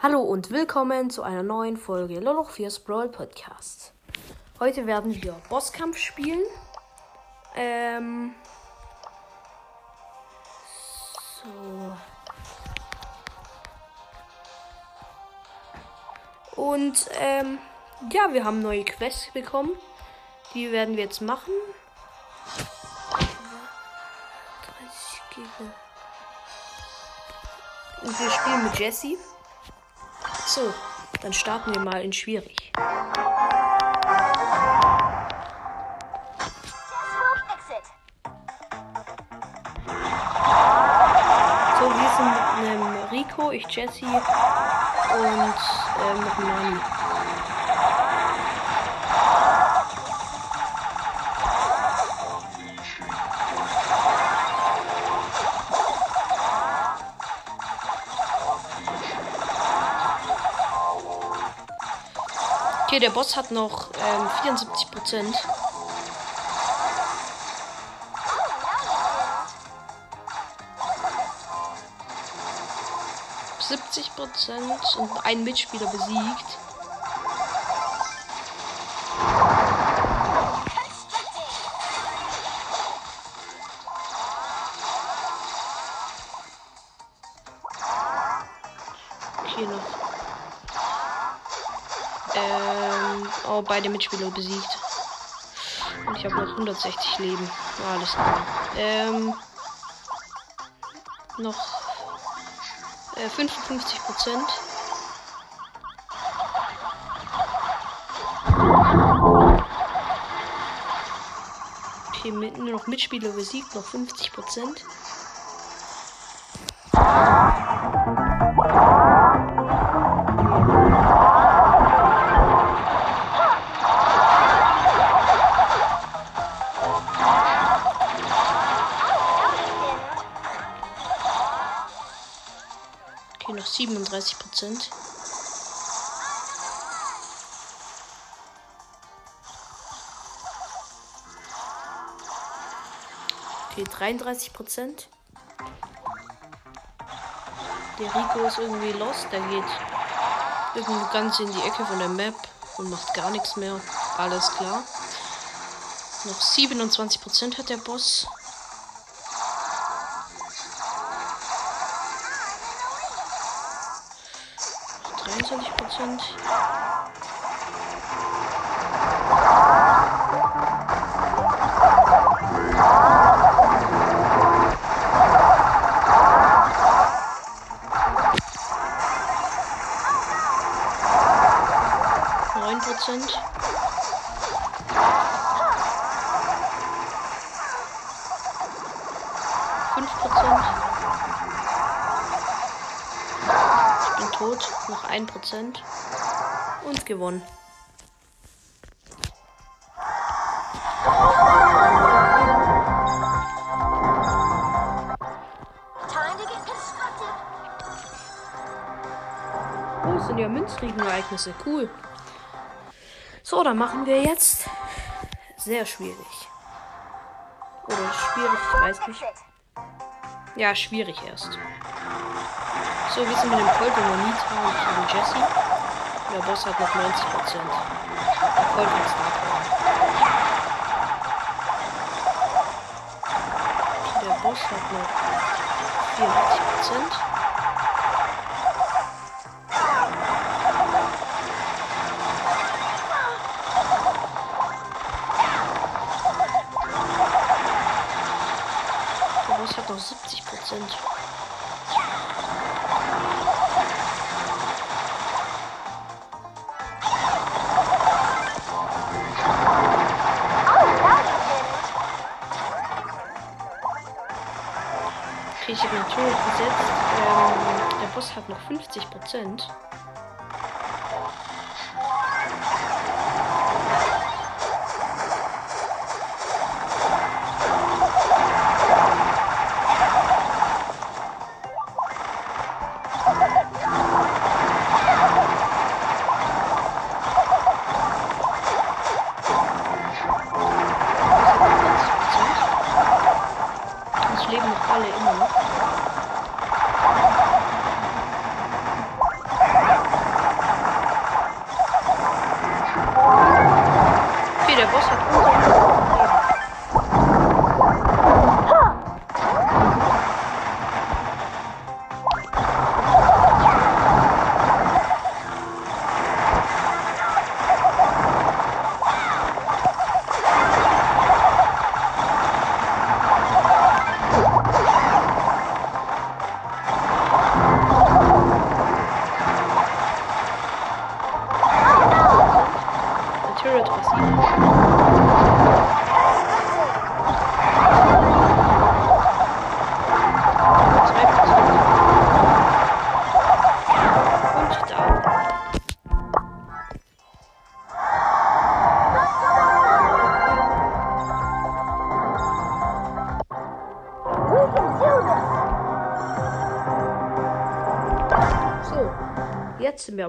Hallo und willkommen zu einer neuen Folge Loloch 4's Brawl Podcast. Heute werden wir Bosskampf spielen. Ähm. So. Und ähm, ja, wir haben neue Quests bekommen. Die werden wir jetzt machen. 30 Giga. Und wir spielen mit Jesse. So, dann starten wir mal in schwierig. So, wir sind mit einem Rico, ich Jesse und ähm, noch Nani. Okay, der Boss hat noch ähm, 74 Prozent. Prozent und ein Mitspieler besiegt. Okay, noch. Ähm, oh, beide Mitspieler besiegt. Und ich habe noch 160 Leben. Alles klar. Ähm, noch 55 äh, Prozent. Okay, mit, nur noch Mitspieler besiegt, noch 50 Prozent. Okay, 37 Prozent. Okay, 33 Prozent. Der Rico ist irgendwie lost. Der geht irgendwie ganz in die Ecke von der Map und macht gar nichts mehr. Alles klar. Noch 27 Prozent hat der Boss. 23 1% und gewonnen. Oh, das sind ja Münzriegenereignisse. Cool. So, dann machen wir jetzt sehr schwierig. Oder schwierig, ich weiß nicht. Ja, schwierig erst. So, wir sind mit dem Colt und Nita. Jesse. Der Boss hat noch 90 Prozent. Der Colt hat Star Der Boss hat noch 84 Prozent. Der Boss hat noch 70 Prozent. Natürlich gesetzt. Ähm, der Boss hat noch 50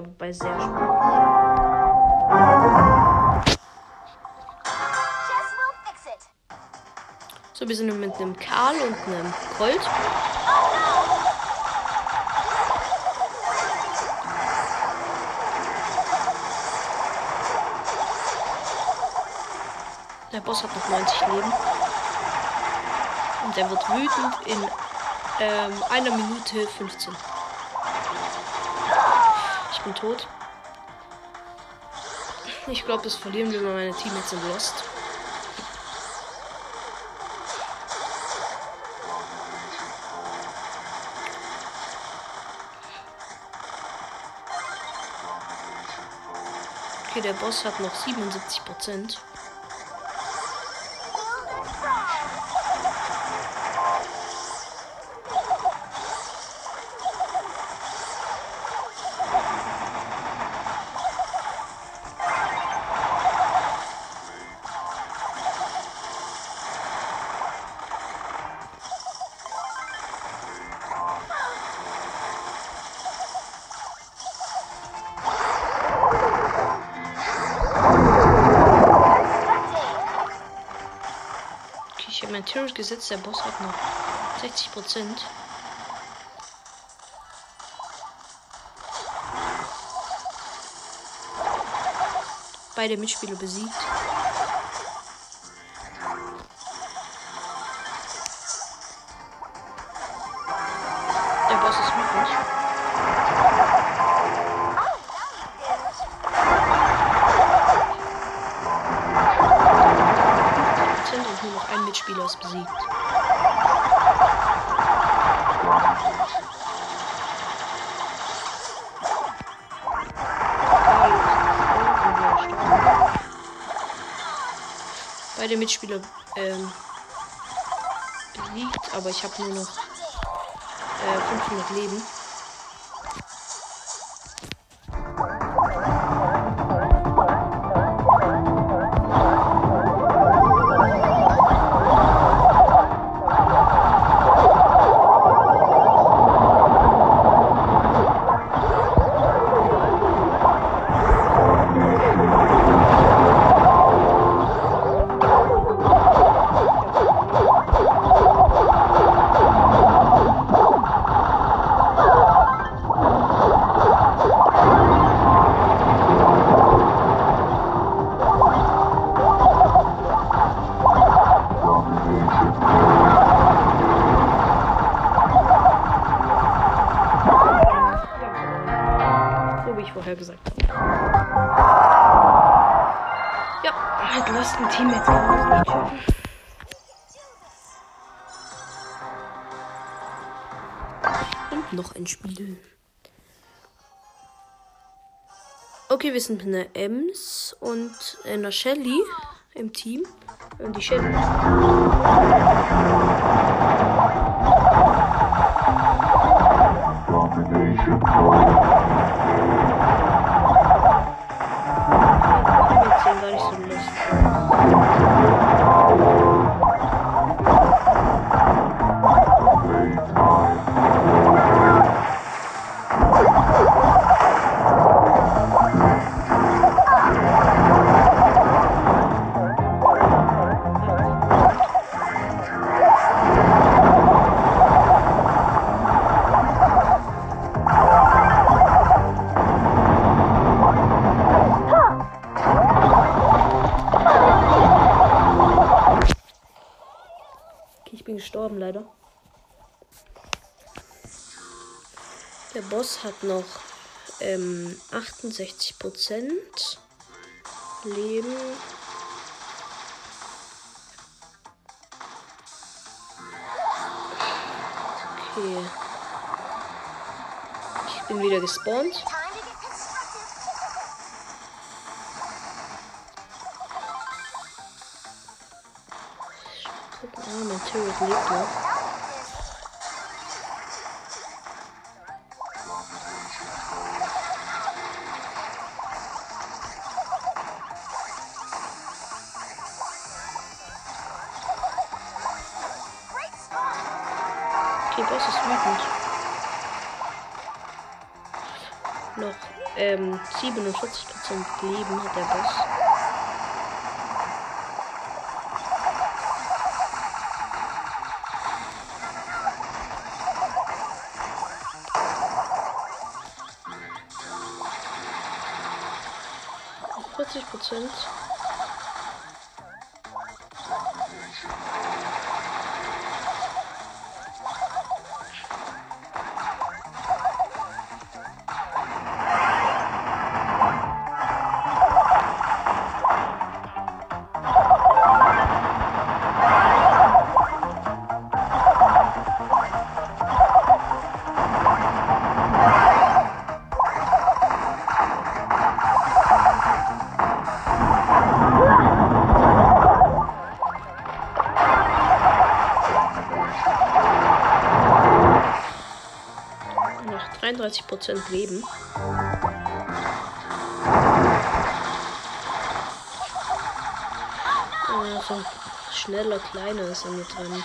Jetzt sind wir aber bei sehr it. So, wir sind mit einem Karl und einem Colt. Der Boss hat noch 90 Leben. Und er wird wütend in ähm, einer Minute 15. Ich bin tot. Ich glaube, das verlieren wir, weil meine Teammates sind lost. Okay, der Boss hat noch 77 Prozent. Turret gesetzt. Der Boss hat noch 60 Prozent. Beide Mitspieler besiegt. Beide Mitspieler ähm, besiegt, aber ich habe nur noch äh, 500 Leben. Und noch ein Spiel. Okay, wir sind mit einer Ems und einer Shelly im Team. Und die Shelly. Boss hat noch ähm, 68 Prozent Leben. Okay. Ich bin wieder gespawnt. Ah, mein Turret lebt noch. die ist wütend. Noch ähm, 47% Leben hat der Boss. Prozent. 33% Leben. Äh, so ein schneller Kleiner ist er mit dran.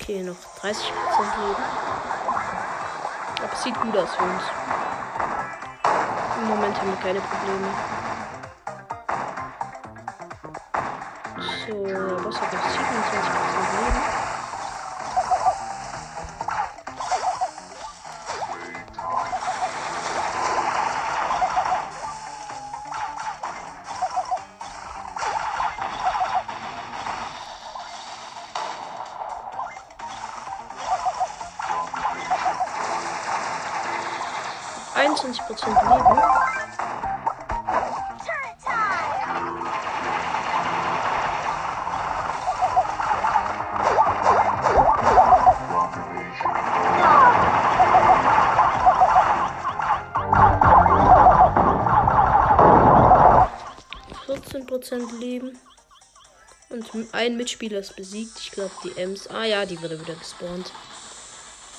Okay, noch 30% Leben. Aber sieht gut aus für uns. Im Moment haben wir keine Probleme. So, was hat noch 27% Leben? Einundzwanzig Prozent Leben. Prozent Leben. Und ein Mitspieler ist besiegt. Ich glaube, die Ems. Ah ja, die wurde wieder gespawnt.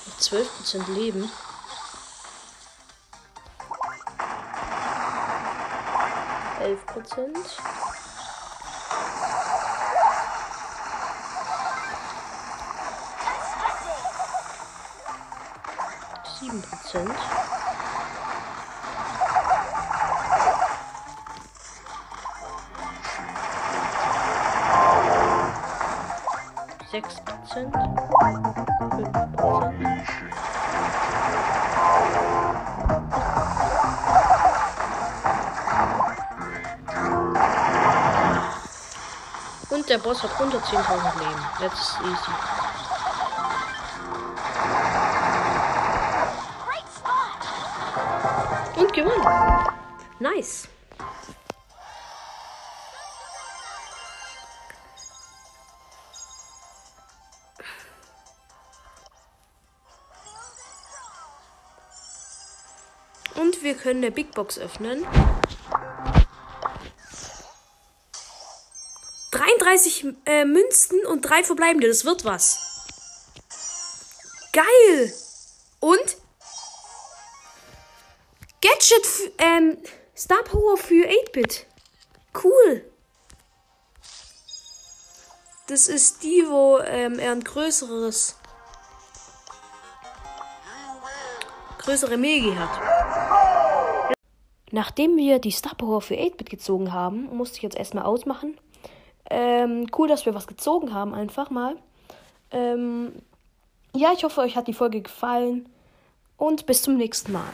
Noch 12% Leben. Elf Prozent. Sieben Prozent. Sechs Prozent. Der Boss hat unter 10.000 Leben. Jetzt ist easy. Und gewonnen. Nice. Und wir können eine Big Box öffnen. 33 äh, Münzen und drei verbleibende. Das wird was. Geil. Und Gadget, ähm, Star Power für 8-Bit. Cool. Das ist die, wo ähm, er ein größeres, größere Megi hat. Nachdem wir die Star Power für 8-Bit gezogen haben, musste ich jetzt erstmal ausmachen. Ähm, cool, dass wir was gezogen haben, einfach mal. Ähm, ja, ich hoffe, euch hat die Folge gefallen und bis zum nächsten Mal.